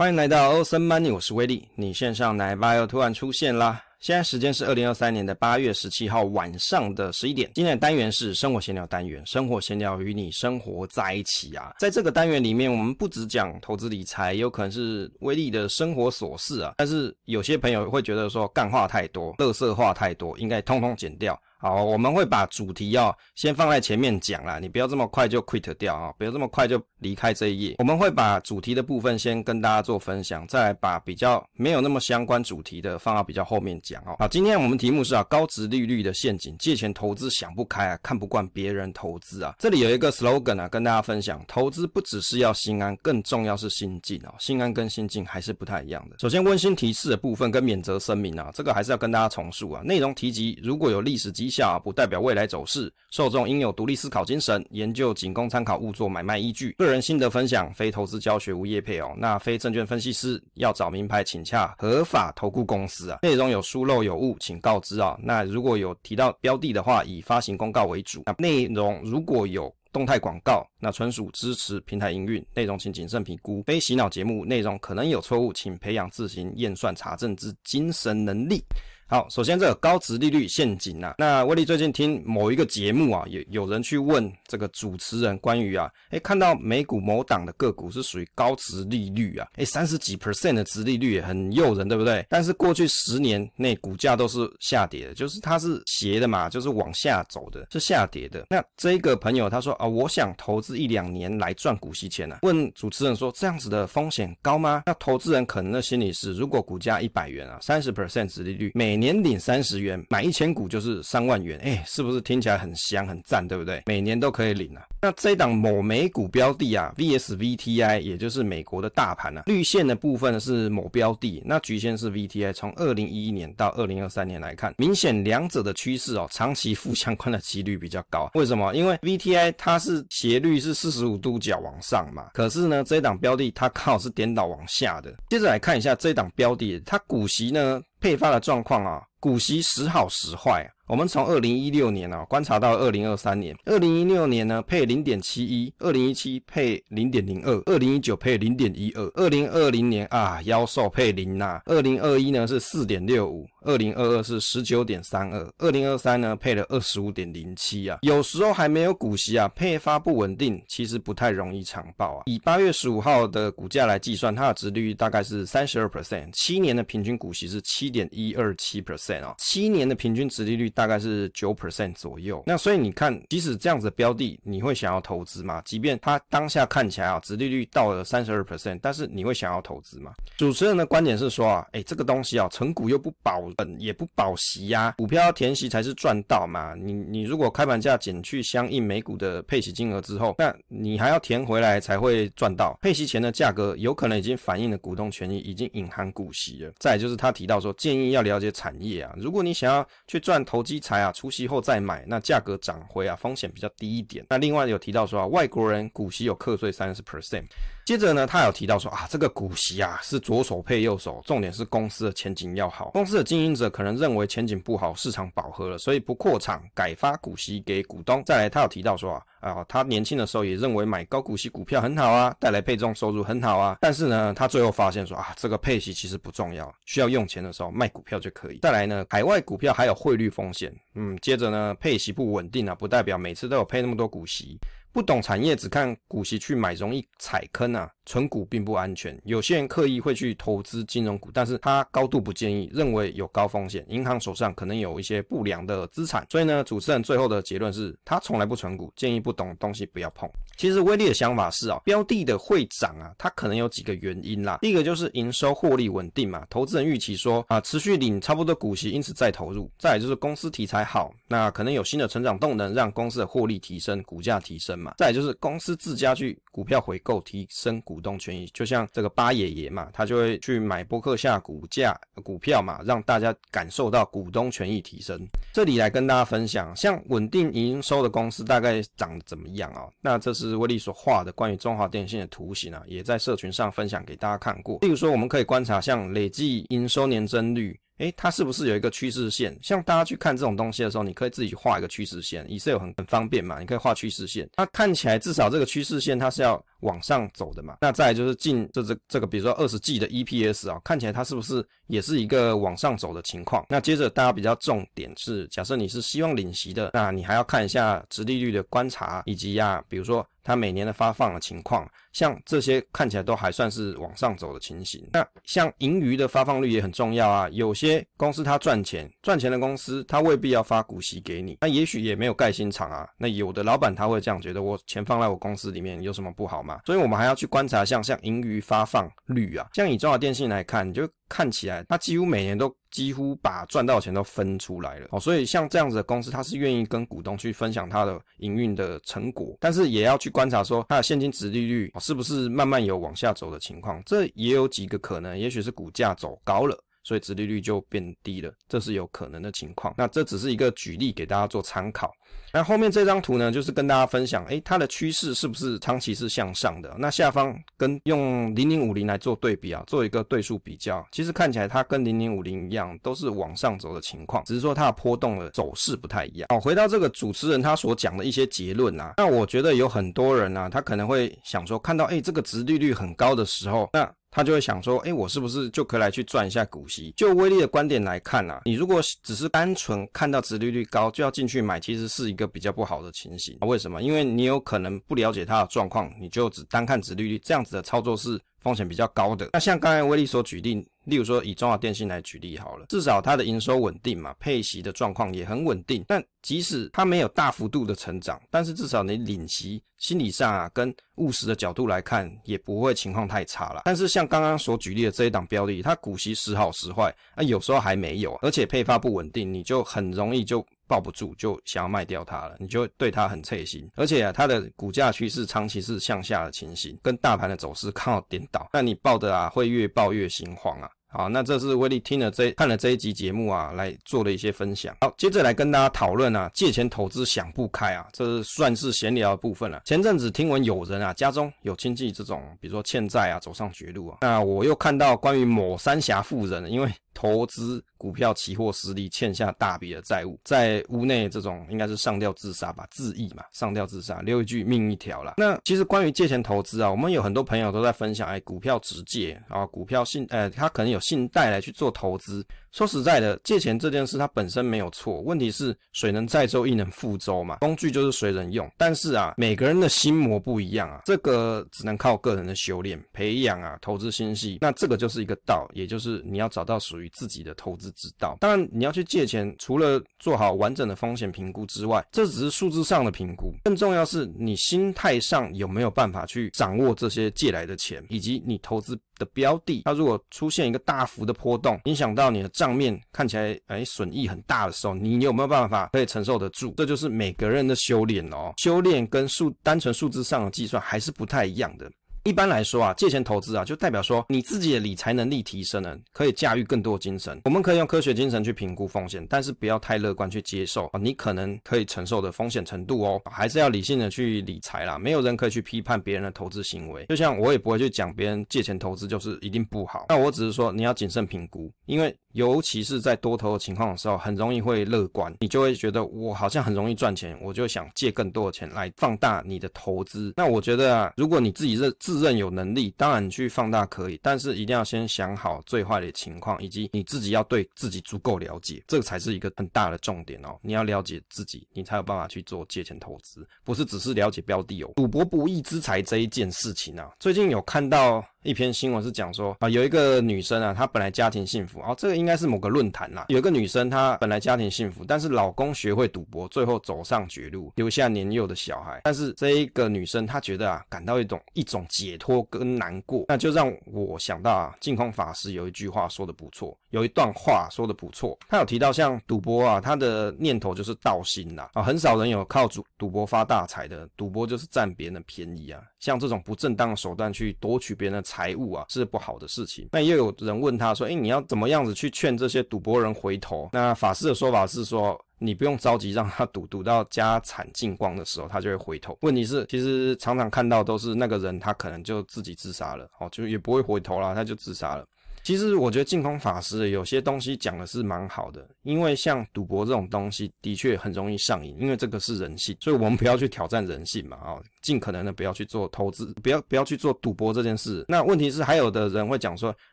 欢迎来到欧森 Money，我是威利。你线上奶爸又突然出现啦！现在时间是二零二三年的八月十七号晚上的十一点。今天的单元是生活闲聊单元，生活闲聊与你生活在一起啊。在这个单元里面，我们不只讲投资理财，有可能是威利的生活琐事啊。但是有些朋友会觉得说干话太多，垃圾话太多，应该通通剪掉。好，我们会把主题哦先放在前面讲啦，你不要这么快就 quit 掉啊，不要这么快就离开这一页。我们会把主题的部分先跟大家做分享，再来把比较没有那么相关主题的放到比较后面讲哦。好，今天我们题目是啊，高值利率的陷阱，借钱投资想不开啊，看不惯别人投资啊。这里有一个 slogan 啊，跟大家分享，投资不只是要心安，更重要是心静啊。心安跟心静还是不太一样的。首先温馨提示的部分跟免责声明啊，这个还是要跟大家重述啊，内容提及如果有历史机下不代表未来走势，受众应有独立思考精神，研究仅供参考，勿做买卖依据。个人心得分享，非投资教学，无业配哦。那非证券分析师，要找名牌，请洽合法投顾公司啊。内容有疏漏有误，请告知啊。那如果有提到标的的话，以发行公告为主。那内容如果有动态广告，那纯属支持平台营运，内容请谨慎评估。非洗脑节目，内容可能有错误，请培养自行验算查证之精神能力。好，首先这个高值利率陷阱啊，那威利最近听某一个节目啊，有有人去问这个主持人关于啊，诶，看到美股某档的个股是属于高值利率啊，诶，三十几 percent 的值利率也很诱人，对不对？但是过去十年内股价都是下跌的，就是它是斜的嘛，就是往下走的，是下跌的。那这个朋友他说啊，我想投资一两年来赚股息钱啊，问主持人说这样子的风险高吗？那投资人可能的心里是，如果股价一百元啊，三十 percent 值利率每年领三十元，买一千股就是三万元，哎，是不是听起来很香很赞，对不对？每年都可以领啊。那这档某美股标的啊，VSVTI，也就是美国的大盘啊，绿线的部分是某标的，那橘线是 VTI。从二零一一年到二零二三年来看，明显两者的趋势哦，长期负相关的几率比较高。为什么？因为 VTI 它是斜率是四十五度角往上嘛，可是呢，这档标的它刚好是颠倒往下的。接着来看一下这档标的，它股息呢？配发的状况啊，股息时好时坏啊。我们从二零一六年啊观察到二零二三年，二零一六年呢配零点七一，二零一七配零点零二，二零一九配零点一二，二零二零年啊妖兽配零呐，二零二一呢是四点六五，二零二二是十九点三二，二零二三呢配了二十五点零七啊。有时候还没有股息啊，配发不稳定，其实不太容易长报啊。以八月十五号的股价来计算，它的值率大概是三十二 percent，七年的平均股息是七点一二七 percent 七年的平均值利率大概是九 percent 左右，那所以你看，即使这样子的标的，你会想要投资吗？即便它当下看起来啊，值利率到了三十二 percent，但是你会想要投资吗？主持人的观点是说啊，哎，这个东西啊，存股又不保本，也不保息呀，股票要填息才是赚到嘛。你你如果开盘价减去相应每股的配息金额之后，那你还要填回来才会赚到。配息前的价格有可能已经反映了股东权益，已经隐含股息了。再就是他提到说，建议要了解产业啊，如果你想要去赚投机财啊。除息后再买，那价格涨回啊，风险比较低一点。那另外有提到说啊，外国人股息有课税三十 percent。接着呢，他有提到说啊，这个股息啊是左手配右手，重点是公司的前景要好。公司的经营者可能认为前景不好，市场饱和了，所以不扩厂，改发股息给股东。再来，他有提到说啊，啊，他年轻的时候也认为买高股息股票很好啊，带来配重收入很好啊。但是呢，他最后发现说啊，这个配息其实不重要，需要用钱的时候卖股票就可以。再来呢，海外股票还有汇率风险。嗯，接着呢，配息不稳定啊，不代表每次都有配那么多股息。不懂产业，只看股息去买，容易踩坑啊。存股并不安全，有些人刻意会去投资金融股，但是他高度不建议，认为有高风险，银行手上可能有一些不良的资产。所以呢，主持人最后的结论是他从来不存股，建议不懂东西不要碰。其实威利的想法是啊，标的的会涨啊，它可能有几个原因啦。第一个就是营收获利稳定嘛，投资人预期说啊，持续领差不多股息，因此再投入。再就是公司题材好，那可能有新的成长动能，让公司的获利提升，股价提升嘛。再就是公司自家去股票回购，提升股东权益，就像这个八爷爷嘛，他就会去买波克夏股价股票嘛，让大家感受到股东权益提升。这里来跟大家分享，像稳定营收的公司大概长得怎么样啊？那这是威利所画的关于中华电信的图形啊，也在社群上分享给大家看过。例如说，我们可以观察像累计营收年增率。诶，它是不是有一个趋势线？像大家去看这种东西的时候，你可以自己去画一个趋势线，Excel 很很方便嘛，你可以画趋势线。它看起来至少这个趋势线它是要往上走的嘛。那再就是近这这这个，比如说二十 G 的 EPS 啊，看起来它是不是也是一个往上走的情况？那接着大家比较重点是，假设你是希望领息的，那你还要看一下殖利率的观察，以及呀、比如说。它每年的发放的情况，像这些看起来都还算是往上走的情形。那像盈余的发放率也很重要啊。有些公司它赚钱，赚钱的公司它未必要发股息给你，那也许也没有盖新厂啊。那有的老板他会这样觉得，我钱放在我公司里面有什么不好吗？所以我们还要去观察像像盈余发放率啊，像以中华电信来看，你就。看起来，它几乎每年都几乎把赚到的钱都分出来了哦，所以像这样子的公司，它是愿意跟股东去分享它的营运的成果，但是也要去观察说它的现金殖利率是不是慢慢有往下走的情况，这也有几个可能，也许是股价走高了。所以殖利率就变低了，这是有可能的情况。那这只是一个举例给大家做参考。那后面这张图呢，就是跟大家分享，诶，它的趋势是不是长期是向上的？那下方跟用零零五零来做对比啊，做一个对数比较，其实看起来它跟零零五零一样，都是往上走的情况，只是说它的波动的走势不太一样。好，回到这个主持人他所讲的一些结论啊，那我觉得有很多人啊，他可能会想说，看到诶这个殖利率很高的时候，那他就会想说，诶，我是不是就可以来去赚一下股息？就威力的观点来看啊，你如果只是单纯看到殖利率高就要进去买，其实是一个比较不好的情形。为什么？因为你有可能不了解它的状况，你就只单看殖利率，这样子的操作是风险比较高的。那像刚才威力所举例。例如说，以中华电信来举例好了，至少它的营收稳定嘛，配息的状况也很稳定。但即使它没有大幅度的成长，但是至少你领息，心理上啊，跟务实的角度来看，也不会情况太差了。但是像刚刚所举例的这一档标的，它股息时好时坏，啊，有时候还没有，而且配发不稳定，你就很容易就。抱不住就想要卖掉它了，你就对它很脆心，而且啊，它的股价趋势长期是向下的情形，跟大盘的走势刚好颠倒，那你抱的啊会越抱越心慌啊。好，那这是威力听了这看了这一集节目啊，来做的一些分享。好，接着来跟大家讨论啊，借钱投资想不开啊，这算是闲聊的部分了。前阵子听闻有人啊，家中有亲戚这种，比如说欠债啊，走上绝路啊，那我又看到关于某三峡富人，因为投资股票期货失利，欠下大笔的债务，在屋内这种应该是上吊自杀吧，自缢嘛，上吊自杀，留一句命一条啦。那其实关于借钱投资啊，我们有很多朋友都在分享，哎，股票直借啊，股票信，呃，他可能有信贷来去做投资。说实在的，借钱这件事它本身没有错，问题是水能载舟亦能覆舟嘛，工具就是随人用。但是啊，每个人的心魔不一样啊，这个只能靠个人的修炼培养啊，投资心细。那这个就是一个道，也就是你要找到属于自己的投资之道。当然，你要去借钱，除了做好完整的风险评估之外，这只是数字上的评估，更重要是你心态上有没有办法去掌握这些借来的钱，以及你投资的标的，它如果出现一个大幅的波动，影响到你的账面看起来哎损益很大的时候，你有没有办法可以承受得住？这就是每个人的修炼哦，修炼跟数单纯数字上的计算还是不太一样的。一般来说啊，借钱投资啊，就代表说你自己的理财能力提升了，可以驾驭更多精神。我们可以用科学精神去评估风险，但是不要太乐观去接受啊，你可能可以承受的风险程度哦，还是要理性的去理财啦。没有人可以去批判别人的投资行为，就像我也不会去讲别人借钱投资就是一定不好。那我只是说你要谨慎评估，因为。尤其是在多头的情况的时候，很容易会乐观，你就会觉得我好像很容易赚钱，我就想借更多的钱来放大你的投资。那我觉得啊，如果你自己认自认有能力，当然你去放大可以，但是一定要先想好最坏的情况，以及你自己要对自己足够了解，这个才是一个很大的重点哦。你要了解自己，你才有办法去做借钱投资，不是只是了解标的哦。赌博不义之财这一件事情啊，最近有看到。一篇新闻是讲说啊，有一个女生啊，她本来家庭幸福啊，这个应该是某个论坛啦。有一个女生，她本来家庭幸福，但是老公学会赌博，最后走上绝路，留下年幼的小孩。但是这一个女生，她觉得啊，感到一种一种解脱跟难过，那就让我想到啊，净空法师有一句话说的不错，有一段话说的不错，他有提到像赌博啊，他的念头就是盗心啦啊，很少人有靠赌赌博发大财的，赌博就是占别人的便宜啊，像这种不正当的手段去夺取别人的。财物啊是不好的事情。那又有人问他说：“诶，你要怎么样子去劝这些赌博人回头？”那法师的说法是说：“你不用着急，让他赌赌到家产尽光的时候，他就会回头。问题是，其实常常看到都是那个人他可能就自己自杀了，哦，就也不会回头了，他就自杀了。其实我觉得净空法师有些东西讲的是蛮好的，因为像赌博这种东西的确很容易上瘾，因为这个是人性，所以我们不要去挑战人性嘛，啊，尽可能的不要去做投资，不要不要去做赌博这件事。那问题是还有的人会讲说，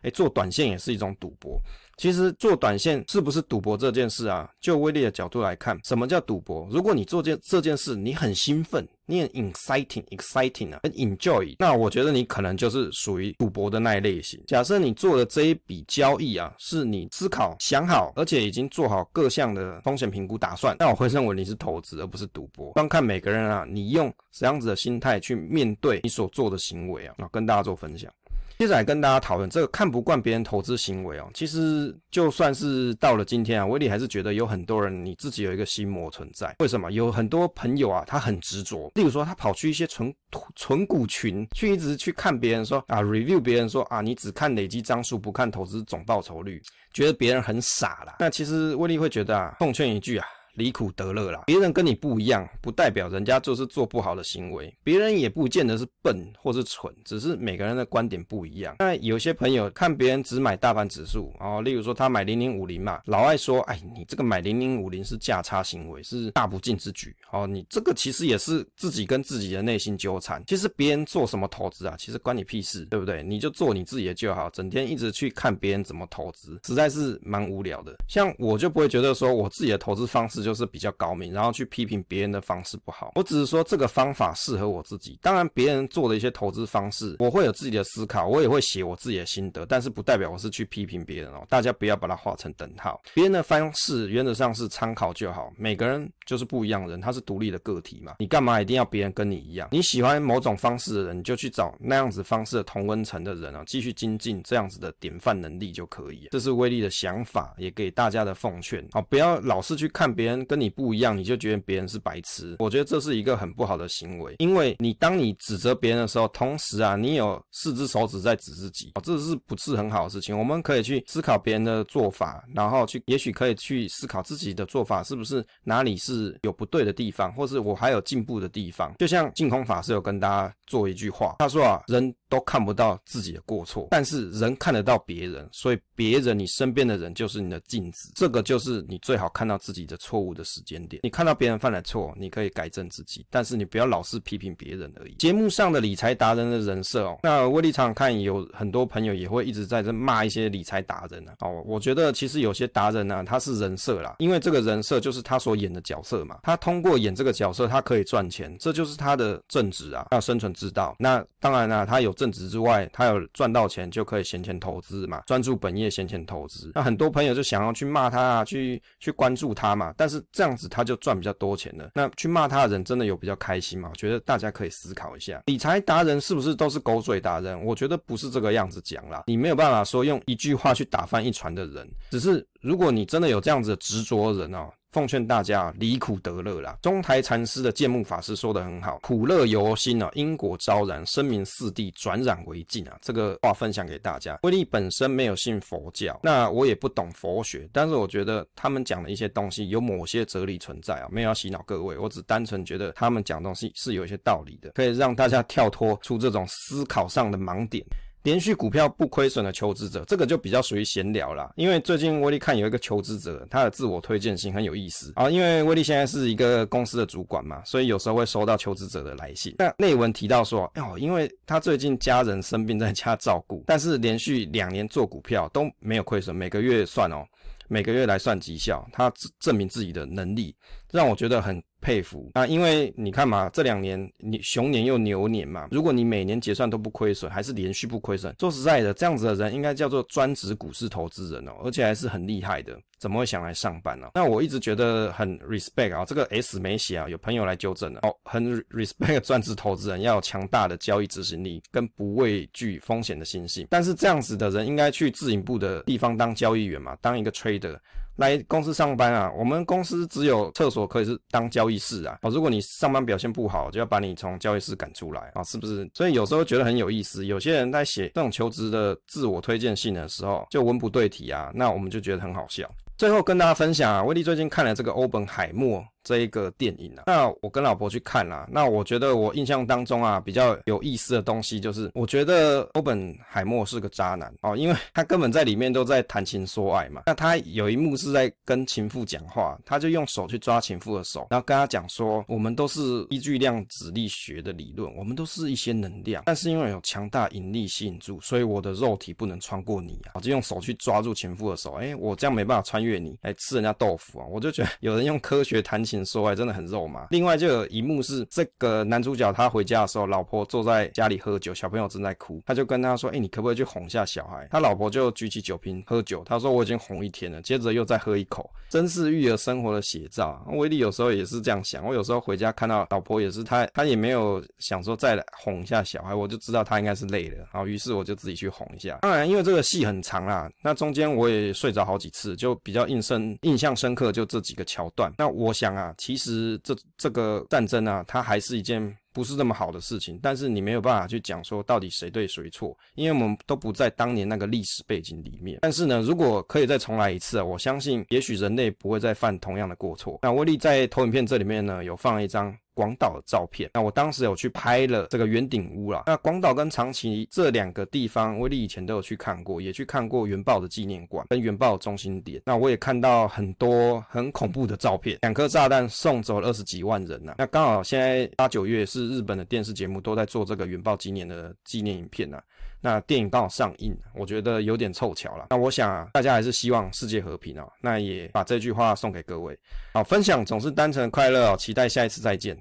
哎，做短线也是一种赌博。其实做短线是不是赌博这件事啊？就威力的角度来看，什么叫赌博？如果你做件这件事，你很兴奋，你很 exciting exciting 啊，很 enjoy，那我觉得你可能就是属于赌博的那一类型。假设你做的这一笔交易啊，是你思考想好，而且已经做好各项的风险评估打算，那我会认为你是投资而不是赌博。观看每个人啊，你用什么样子的心态去面对你所做的行为啊，啊，跟大家做分享。接着来跟大家讨论这个看不惯别人投资行为哦。其实就算是到了今天啊，威力还是觉得有很多人你自己有一个心魔存在。为什么？有很多朋友啊，他很执着。例如说，他跑去一些存存股群，去一直去看别人说啊，review 别人说啊，你只看累积张数，不看投资总报酬率，觉得别人很傻啦。那其实威力会觉得啊，奉劝一句啊。离苦得乐啦，别人跟你不一样，不代表人家就是做不好的行为，别人也不见得是笨或是蠢，只是每个人的观点不一样。那有些朋友看别人只买大盘指数，哦，例如说他买零零五零嘛，老爱说，哎，你这个买零零五零是价差行为，是大不敬之举。哦，你这个其实也是自己跟自己的内心纠缠。其实别人做什么投资啊，其实关你屁事，对不对？你就做你自己的就好，整天一直去看别人怎么投资，实在是蛮无聊的。像我就不会觉得说我自己的投资方式。就是比较高明，然后去批评别人的方式不好。我只是说这个方法适合我自己。当然，别人做的一些投资方式，我会有自己的思考，我也会写我自己的心得。但是不代表我是去批评别人哦。大家不要把它画成等号。别人的方式原则上是参考就好。每个人就是不一样人，他是独立的个体嘛。你干嘛一定要别人跟你一样？你喜欢某种方式的人，你就去找那样子方式的同温层的人啊，继续精进这样子的典范能力就可以。这是威力的想法，也给大家的奉劝。好，不要老是去看别人。跟你不一样，你就觉得别人是白痴。我觉得这是一个很不好的行为，因为你当你指责别人的时候，同时啊，你有四只手指在指自己，这是不是很好的事情？我们可以去思考别人的做法，然后去，也许可以去思考自己的做法是不是哪里是有不对的地方，或是我还有进步的地方。就像净空法师有跟大家做一句话，他说啊，人都看不到自己的过错，但是人看得到别人，所以别人你身边的人就是你的镜子，这个就是你最好看到自己的错错误的时间点。你看到别人犯了错，你可以改正自己，但是你不要老是批评别人而已。节目上的理财达人的人设哦，那威力常看有很多朋友也会一直在这骂一些理财达人啊。哦，我觉得其实有些达人呢，他是人设啦，因为这个人设就是他所演的角色嘛，他通过演这个角色，他可以赚钱，这就是他的正职啊，要生存之道。那当然啦，他有。正职之外，他有赚到钱就可以闲钱投资嘛，专注本业闲钱投资。那很多朋友就想要去骂他啊，去去关注他嘛，但但是这样子他就赚比较多钱了。那去骂他的人真的有比较开心吗？我觉得大家可以思考一下，理财达人是不是都是狗嘴达人？我觉得不是这个样子讲啦，你没有办法说用一句话去打翻一船的人，只是如果你真的有这样子的执着的人哦。奉劝大家离苦得乐啦！中台禅师的建木法师说得很好，苦乐由心啊，因果昭然，声名四地，转染为净啊。这个话分享给大家。威力本身没有信佛教，那我也不懂佛学，但是我觉得他们讲的一些东西有某些哲理存在啊，没有要洗脑各位，我只单纯觉得他们讲东西是有一些道理的，可以让大家跳脱出这种思考上的盲点。连续股票不亏损的求职者，这个就比较属于闲聊啦。因为最近威力看有一个求职者，他的自我推荐信很有意思啊。因为威力现在是一个公司的主管嘛，所以有时候会收到求职者的来信。那内文提到说，哦，因为他最近家人生病在家照顾，但是连续两年做股票都没有亏损，每个月算哦，每个月来算绩效，他证明自己的能力，让我觉得很。佩服啊，因为你看嘛，这两年你熊年又牛年嘛，如果你每年结算都不亏损，还是连续不亏损，说实在的，这样子的人应该叫做专职股市投资人哦，而且还是很厉害的，怎么会想来上班呢？那我一直觉得很 respect 啊，这个 S 没写啊，有朋友来纠正了哦，很 respect 专职投资人要有强大的交易执行力跟不畏惧风险的心性，但是这样子的人应该去自营部的地方当交易员嘛，当一个 trader。来公司上班啊，我们公司只有厕所可以是当交易室啊。哦，如果你上班表现不好，就要把你从交易室赶出来啊，是不是？所以有时候觉得很有意思。有些人在写这种求职的自我推荐信的时候，就文不对题啊，那我们就觉得很好笑。最后跟大家分享啊，威力最近看了这个欧本海默。这一个电影啊。那我跟老婆去看啦，那我觉得我印象当中啊比较有意思的东西就是，我觉得欧本海默是个渣男。哦，因为他根本在里面都在谈情说爱嘛。那他有一幕是在跟情妇讲话，他就用手去抓情妇的手，然后跟他讲说，我们都是依据量子力学的理论，我们都是一些能量，但是因为有强大引力吸引住，所以我的肉体不能穿过你啊，我就用手去抓住情妇的手，哎，我这样没办法穿越你，来吃人家豆腐啊，我就觉得有人用科学谈情说爱真的很肉麻。另外就有一幕是这个男主角他回家的时候，老婆坐在家里喝酒，小朋友正在哭，他就跟他说，哎，你可不可以去哄一下小孩？他老婆就举起酒瓶喝酒，他说我已经哄一天了，接着又再喝一口，真是育儿生活的写照。威力有时候也是这样想，我有时候回家看到老婆也是，他他也没有想说再来哄一下小孩，我就知道他应该是累了，然后于是我就自己去哄一下。当然，因为这个戏很长啦，那中间我也睡着好几次，就比较印深印象深刻，就这几个桥段。那我想啊，其实这这个战争啊，它还是一件不是这么好的事情，但是你没有办法去讲说到底谁对谁错，因为我们都不在当年那个历史背景里面。但是呢，如果可以再重来一次啊，我相信也许人类不会再犯同样的过错。那威力在投影片这里面呢，有放一张。广岛的照片，那我当时有去拍了这个圆顶屋啦。那广岛跟长崎这两个地方，威力以前都有去看过，也去看过原爆的纪念馆跟原爆的中心点。那我也看到很多很恐怖的照片，两颗炸弹送走了二十几万人呐。那刚好现在八九月是日本的电视节目都在做这个原爆纪念的纪念影片呐。那电影刚好上映，我觉得有点凑巧了。那我想，大家还是希望世界和平哦。那也把这句话送给各位。好，分享总是单纯的快乐哦，期待下一次再见。